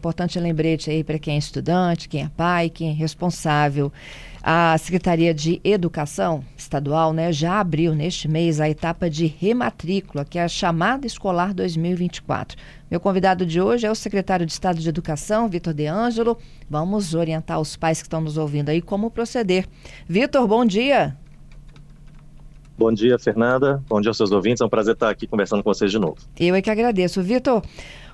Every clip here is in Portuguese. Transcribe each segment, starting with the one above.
importante lembrete aí para quem é estudante, quem é pai, quem é responsável. A Secretaria de Educação Estadual né, já abriu neste mês a etapa de rematrícula, que é a chamada escolar 2024. Meu convidado de hoje é o secretário de Estado de Educação, Vitor De Angelo. Vamos orientar os pais que estão nos ouvindo aí como proceder. Vitor, bom dia. Bom dia, Fernanda. Bom dia aos seus ouvintes. É um prazer estar aqui conversando com vocês de novo. Eu é que agradeço. Vitor,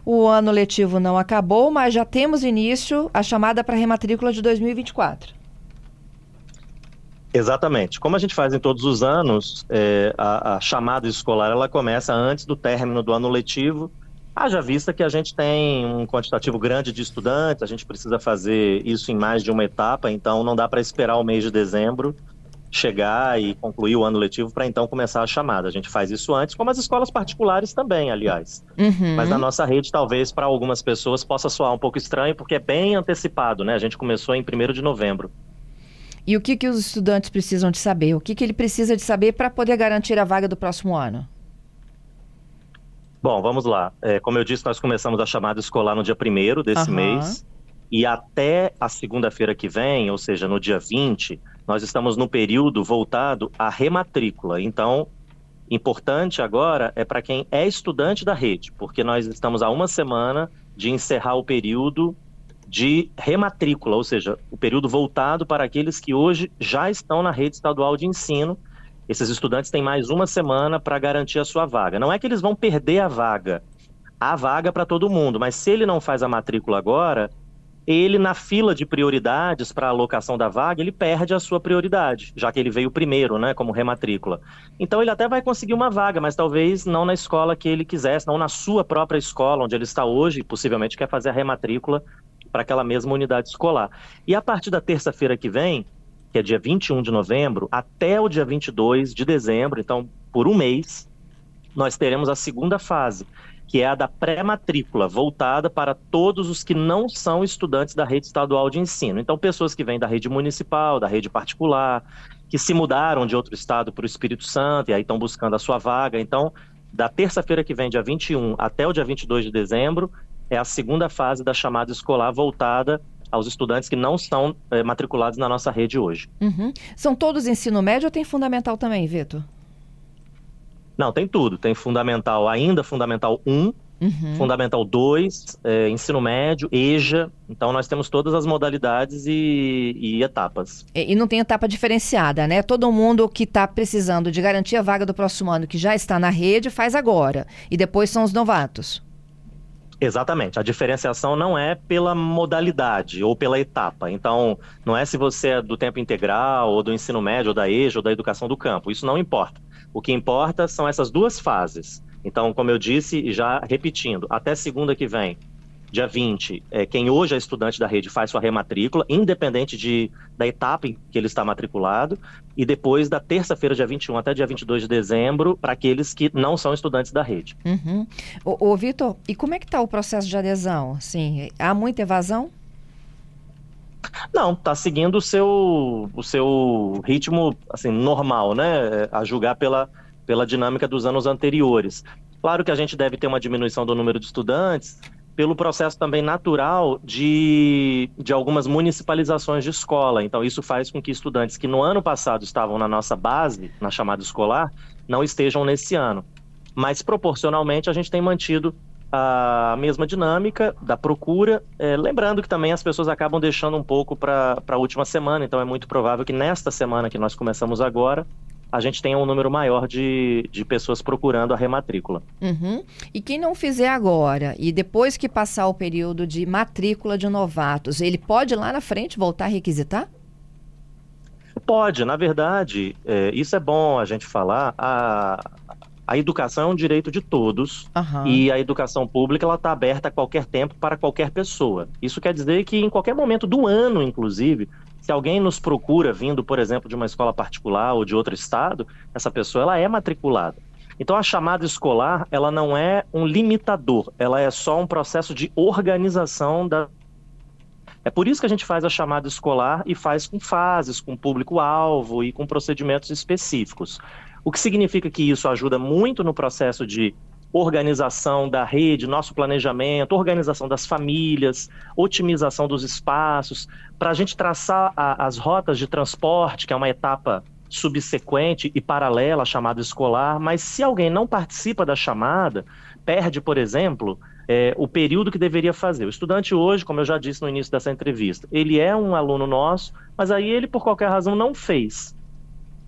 o ano letivo não acabou, mas já temos início a chamada para rematrícula de 2024. Exatamente. Como a gente faz em todos os anos, é, a, a, chamada escolar ela começa antes do término do ano letivo. Haja vista que a gente tem um quantitativo grande de estudantes, a gente precisa fazer isso em mais de uma etapa, então não dá para esperar o mês de dezembro chegar e concluir o ano letivo para então começar a chamada. A gente faz isso antes, como as escolas particulares também, aliás. Uhum. Mas na nossa rede, talvez para algumas pessoas possa soar um pouco estranho, porque é bem antecipado, né? A gente começou em 1 de novembro. E o que, que os estudantes precisam de saber? O que, que ele precisa de saber para poder garantir a vaga do próximo ano? Bom, vamos lá. É, como eu disse, nós começamos a chamada escolar no dia 1 desse uhum. mês. E até a segunda-feira que vem, ou seja, no dia 20, nós estamos no período voltado à rematrícula. Então, importante agora é para quem é estudante da rede, porque nós estamos há uma semana de encerrar o período de rematrícula, ou seja, o período voltado para aqueles que hoje já estão na rede estadual de ensino. Esses estudantes têm mais uma semana para garantir a sua vaga. Não é que eles vão perder a vaga, há vaga para todo mundo, mas se ele não faz a matrícula agora, ele na fila de prioridades para a alocação da vaga, ele perde a sua prioridade, já que ele veio primeiro, né, como rematrícula. Então ele até vai conseguir uma vaga, mas talvez não na escola que ele quisesse, não na sua própria escola onde ele está hoje, possivelmente quer fazer a rematrícula para aquela mesma unidade escolar. E a partir da terça-feira que vem, que é dia 21 de novembro, até o dia 22 de dezembro, então por um mês, nós teremos a segunda fase, que é a da pré-matrícula, voltada para todos os que não são estudantes da rede estadual de ensino. Então, pessoas que vêm da rede municipal, da rede particular, que se mudaram de outro estado para o Espírito Santo e aí estão buscando a sua vaga. Então, da terça-feira que vem, dia 21, até o dia 22 de dezembro, é a segunda fase da chamada escolar voltada aos estudantes que não estão é, matriculados na nossa rede hoje. Uhum. São todos ensino médio ou tem fundamental também, Vitor? Não, tem tudo. Tem fundamental ainda, fundamental 1, uhum. fundamental 2, é, ensino médio, EJA. Então nós temos todas as modalidades e, e etapas. E, e, não tem etapa diferenciada, né? Todo mundo que está precisando de garantir a vaga do próximo ano, que já está na rede, faz agora. E depois são os novatos. Exatamente. A diferenciação não é pela modalidade ou pela etapa. Então, não é se você é do tempo integral, ou do ensino médio, ou da EJA, ou da educação do campo. Isso não importa. O que importa são essas duas fases. Então, como eu disse, e já repetindo, até segunda que vem, dia 20, é, quem hoje é estudante da rede faz sua rematrícula, independente de, da etapa em que ele está matriculado, e depois da terça-feira, dia 21 até dia 22 de dezembro, para aqueles que não são estudantes da rede. Uhum. Ô, ô Vitor, e como é que está o processo de adesão? Assim, há muita evasão? Não, está seguindo o seu, o seu ritmo assim, normal, né? A julgar pela, pela dinâmica dos anos anteriores. Claro que a gente deve ter uma diminuição do número de estudantes, pelo processo também natural de, de algumas municipalizações de escola. Então, isso faz com que estudantes que no ano passado estavam na nossa base, na chamada escolar, não estejam nesse ano. Mas, proporcionalmente, a gente tem mantido a mesma dinâmica da procura, é, lembrando que também as pessoas acabam deixando um pouco para a última semana, então é muito provável que nesta semana que nós começamos agora, a gente tenha um número maior de, de pessoas procurando a rematrícula. Uhum. E quem não fizer agora e depois que passar o período de matrícula de novatos, ele pode lá na frente voltar a requisitar? Pode, na verdade, é, isso é bom a gente falar. A, a educação é um direito de todos uhum. e a educação pública ela está aberta a qualquer tempo para qualquer pessoa. Isso quer dizer que em qualquer momento do ano, inclusive, se alguém nos procura vindo, por exemplo, de uma escola particular ou de outro estado, essa pessoa ela é matriculada. Então a chamada escolar, ela não é um limitador, ela é só um processo de organização da é por isso que a gente faz a chamada escolar e faz com fases, com público-alvo e com procedimentos específicos. O que significa que isso ajuda muito no processo de organização da rede, nosso planejamento, organização das famílias, otimização dos espaços, para a gente traçar a, as rotas de transporte, que é uma etapa subsequente e paralela à chamada escolar, mas se alguém não participa da chamada, perde, por exemplo, é, o período que deveria fazer. O estudante hoje, como eu já disse no início dessa entrevista, ele é um aluno nosso, mas aí ele, por qualquer razão, não fez.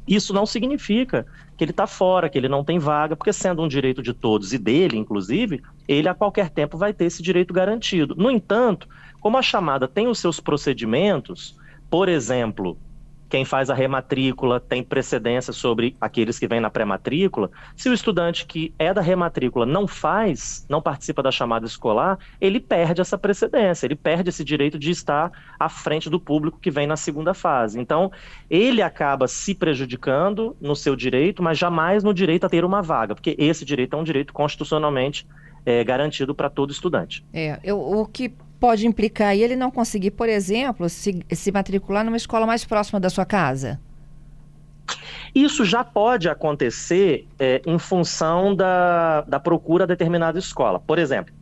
Isso não significa que ele está fora, que ele não tem vaga, porque sendo um direito de todos e dele, inclusive, ele a qualquer tempo vai ter esse direito garantido. No entanto, como a chamada tem os seus procedimentos, por exemplo, quem faz a rematrícula tem precedência sobre aqueles que vêm na pré-matrícula. Se o estudante que é da rematrícula não faz, não participa da chamada escolar, ele perde essa precedência, ele perde esse direito de estar à frente do público que vem na segunda fase. Então, ele acaba se prejudicando no seu direito, mas jamais no direito a ter uma vaga, porque esse direito é um direito constitucionalmente é, garantido para todo estudante. É, eu, o que pode implicar e ele não conseguir, por exemplo, se, se matricular numa escola mais próxima da sua casa? Isso já pode acontecer é, em função da, da procura de determinada escola. Por exemplo,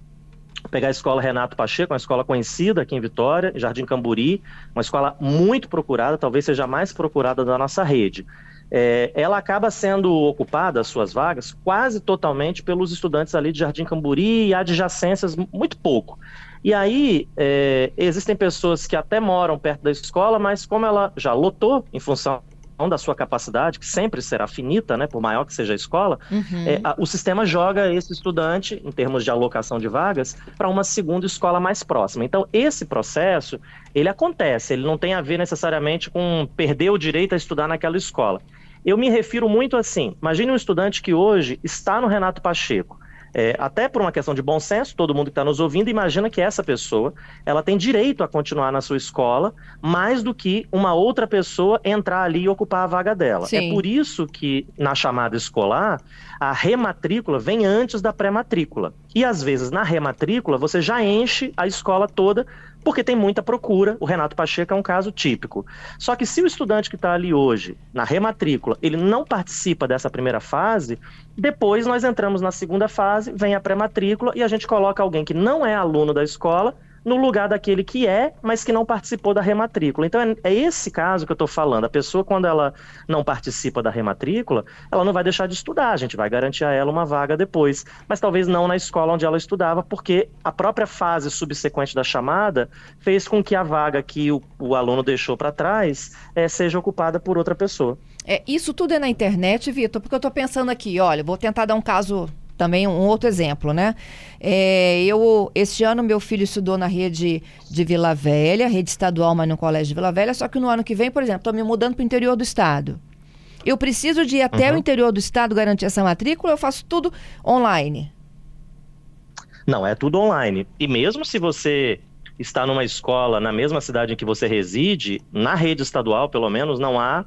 pegar a escola Renato Pacheco, uma escola conhecida aqui em Vitória, Jardim Camburi, uma escola muito procurada, talvez seja a mais procurada da nossa rede. É, ela acaba sendo ocupada, as suas vagas, quase totalmente pelos estudantes ali de Jardim Camburi e adjacências, muito pouco. E aí, é, existem pessoas que até moram perto da escola, mas como ela já lotou em função da sua capacidade, que sempre será finita, né, por maior que seja a escola, uhum. é, a, o sistema joga esse estudante, em termos de alocação de vagas, para uma segunda escola mais próxima. Então, esse processo, ele acontece, ele não tem a ver necessariamente com perder o direito a estudar naquela escola. Eu me refiro muito assim, imagine um estudante que hoje está no Renato Pacheco, é, até por uma questão de bom senso, todo mundo que está nos ouvindo imagina que essa pessoa ela tem direito a continuar na sua escola mais do que uma outra pessoa entrar ali e ocupar a vaga dela. É Sim. É por isso que na chamada escolar a rematrícula vem antes da pré-matrícula. E às vezes na rematrícula você já enche a escola toda porque tem muita procura. O Renato Pacheco é um caso típico. Só que se o estudante que está ali hoje, na rematrícula, ele não participa dessa primeira fase, depois nós entramos na segunda fase, vem a pré-matrícula e a gente coloca alguém que não é aluno da escola no lugar daquele que é, mas que não participou da rematrícula. Então é, é esse caso que eu estou falando. A pessoa, quando ela não participa da rematrícula, ela não vai deixar de estudar, a gente vai garantir a ela uma vaga depois. Mas talvez não na escola onde ela estudava, porque a própria fase subsequente da chamada fez com que a vaga que o, o aluno deixou para trás é, seja ocupada por outra pessoa. É, isso tudo é na internet, Vitor, porque eu estou pensando aqui, olha, vou tentar dar um caso também um outro exemplo, né? É, eu, este ano, meu filho estudou na rede de Vila Velha, rede estadual, mas no colégio de Vila Velha, só que no ano que vem, por exemplo, estou me mudando para o interior do estado. Eu preciso de ir até uhum. o interior do estado garantir essa matrícula, eu faço tudo online. Não, é tudo online. E mesmo se você está numa escola na mesma cidade em que você reside, na rede estadual, pelo menos, não há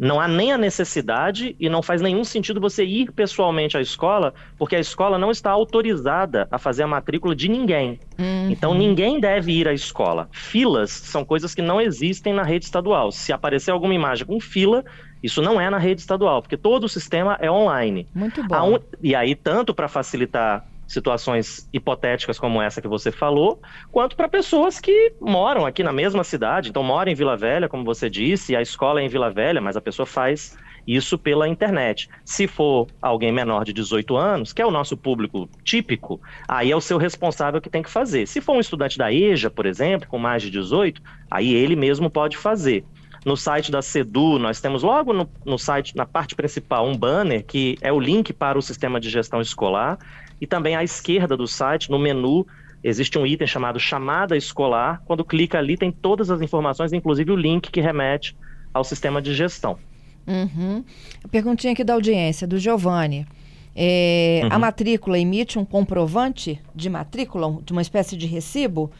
não há nem a necessidade e não faz nenhum sentido você ir pessoalmente à escola, porque a escola não está autorizada a fazer a matrícula de ninguém. Uhum. Então ninguém deve ir à escola. Filas são coisas que não existem na rede estadual. Se aparecer alguma imagem com fila, isso não é na rede estadual, porque todo o sistema é online. Muito bom. E aí, tanto para facilitar situações hipotéticas como essa que você falou, quanto para pessoas que moram aqui na mesma cidade, então moram em Vila Velha, como você disse, a escola é em Vila Velha, mas a pessoa faz isso pela internet. Se for alguém menor de 18 anos, que é o nosso público típico, aí é o seu responsável que tem que fazer. Se for um estudante da EJA, por exemplo, com mais de 18, aí ele mesmo pode fazer. No site da SEDU, nós temos logo no, no site, na parte principal, um banner que é o link para o sistema de gestão escolar. E também à esquerda do site, no menu, existe um item chamado chamada escolar. Quando clica ali, tem todas as informações, inclusive o link que remete ao sistema de gestão. Uhum. Perguntinha aqui da audiência, do Giovanni. É, uhum. A matrícula emite um comprovante de matrícula, de uma espécie de recibo?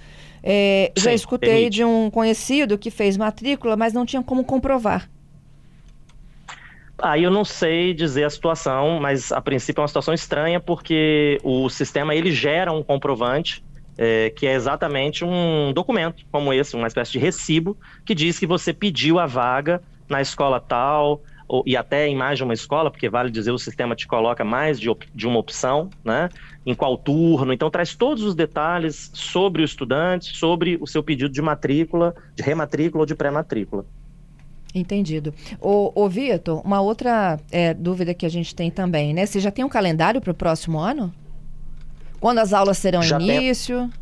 É, Sim, já escutei emite. de um conhecido que fez matrícula, mas não tinha como comprovar. Aí eu não sei dizer a situação, mas a princípio é uma situação estranha porque o sistema ele gera um comprovante é, que é exatamente um documento como esse, uma espécie de recibo que diz que você pediu a vaga na escola tal ou, e até em mais de uma escola, porque vale dizer o sistema te coloca mais de, de uma opção, né? Em qual turno, então traz todos os detalhes sobre o estudante, sobre o seu pedido de matrícula, de rematrícula ou de pré-matrícula. Entendido. Ô, ô Vitor, uma outra é, dúvida que a gente tem também, né? Você já tem um calendário para o próximo ano? Quando as aulas terão já início? Tem...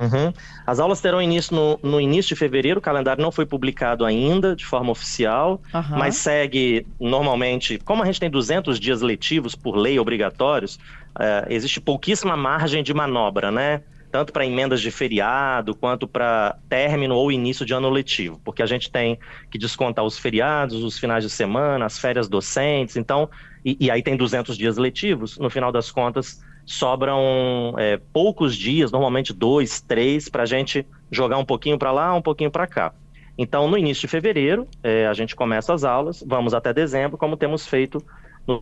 Uhum. As aulas terão início no, no, início de fevereiro, o calendário não foi publicado ainda de forma oficial, uhum. mas segue normalmente, como a gente tem 200 dias letivos por lei obrigatórios, uh, existe pouquíssima margem de manobra, né? Tanto para emendas de feriado, quanto para término ou início de ano letivo, porque a gente tem que descontar os feriados, os finais de semana, as férias docentes, então, e, e aí tem 200 dias letivos, no final das contas, sobram é, poucos dias, normalmente dois, três, para a gente jogar um pouquinho para lá, um pouquinho para cá. Então, no início de fevereiro, é, a gente começa as aulas, vamos até dezembro, como temos feito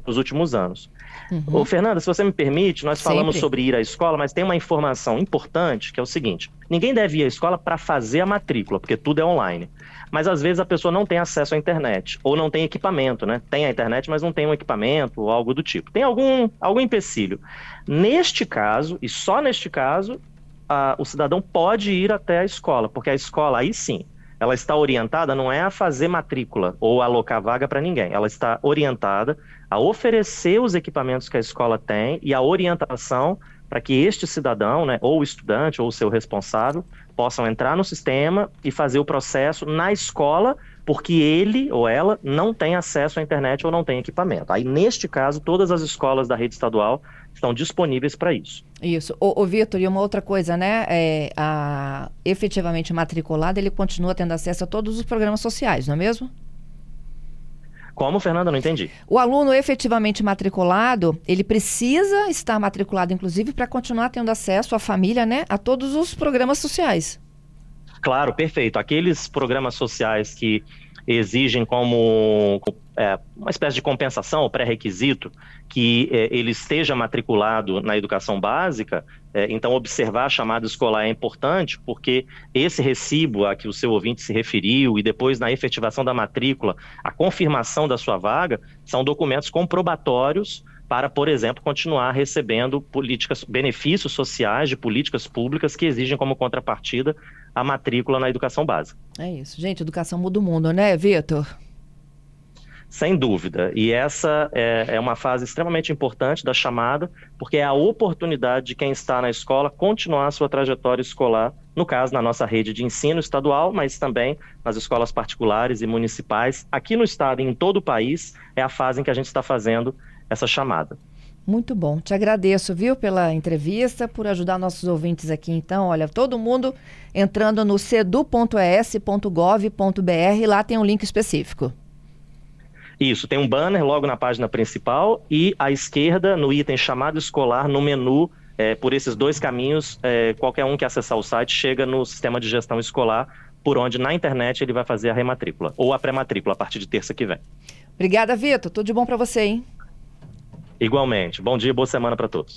nos últimos anos. Uhum. Ô, Fernanda, se você me permite, nós Sempre. falamos sobre ir à escola, mas tem uma informação importante que é o seguinte: ninguém deve ir à escola para fazer a matrícula, porque tudo é online. Mas às vezes a pessoa não tem acesso à internet, ou não tem equipamento, né? Tem a internet, mas não tem um equipamento ou algo do tipo. Tem algum, algum empecilho. Neste caso, e só neste caso, a, o cidadão pode ir até a escola, porque a escola aí sim ela está orientada não é a fazer matrícula ou alocar vaga para ninguém, ela está orientada a oferecer os equipamentos que a escola tem e a orientação para que este cidadão, né, ou estudante ou seu responsável, possam entrar no sistema e fazer o processo na escola, porque ele ou ela não tem acesso à internet ou não tem equipamento. Aí, neste caso, todas as escolas da rede estadual estão disponíveis para isso. Isso. O, o Vitor, e uma outra coisa, né? É, a, efetivamente matriculado, ele continua tendo acesso a todos os programas sociais, não é mesmo? Como, Fernanda? Não entendi. O aluno efetivamente matriculado, ele precisa estar matriculado, inclusive, para continuar tendo acesso à família, né? A todos os programas sociais. Claro, perfeito. Aqueles programas sociais que exigem como é, uma espécie de compensação ou pré-requisito que é, ele esteja matriculado na educação básica, é, então observar a chamada escolar é importante, porque esse recibo a que o seu ouvinte se referiu e depois na efetivação da matrícula, a confirmação da sua vaga, são documentos comprobatórios para, por exemplo, continuar recebendo políticas, benefícios sociais de políticas públicas que exigem como contrapartida a matrícula na educação básica. É isso. Gente, educação muda o mundo, né, Vitor? Sem dúvida. E essa é, é, uma fase extremamente importante da chamada, porque é a oportunidade de quem está na escola continuar sua trajetória escolar, no caso, na nossa rede de ensino estadual, mas também nas escolas particulares e municipais. Aqui no estado e em todo o país, é a fase em que a gente está fazendo essa chamada. Muito bom. Te agradeço, viu, pela entrevista, por ajudar nossos ouvintes aqui. Então, olha, todo mundo entrando no cedu.es.gov.br, lá tem um link específico. Isso, tem um banner logo na página principal e à esquerda, no item chamado escolar, no menu, é, por esses dois caminhos, é, qualquer um que acessar o site chega no sistema de gestão escolar, por onde na internet ele vai fazer a rematrícula ou a pré-matrícula a partir de terça que vem. Obrigada, Vitor. Tudo de bom para você, hein? Igualmente. Bom dia, boa semana para todos.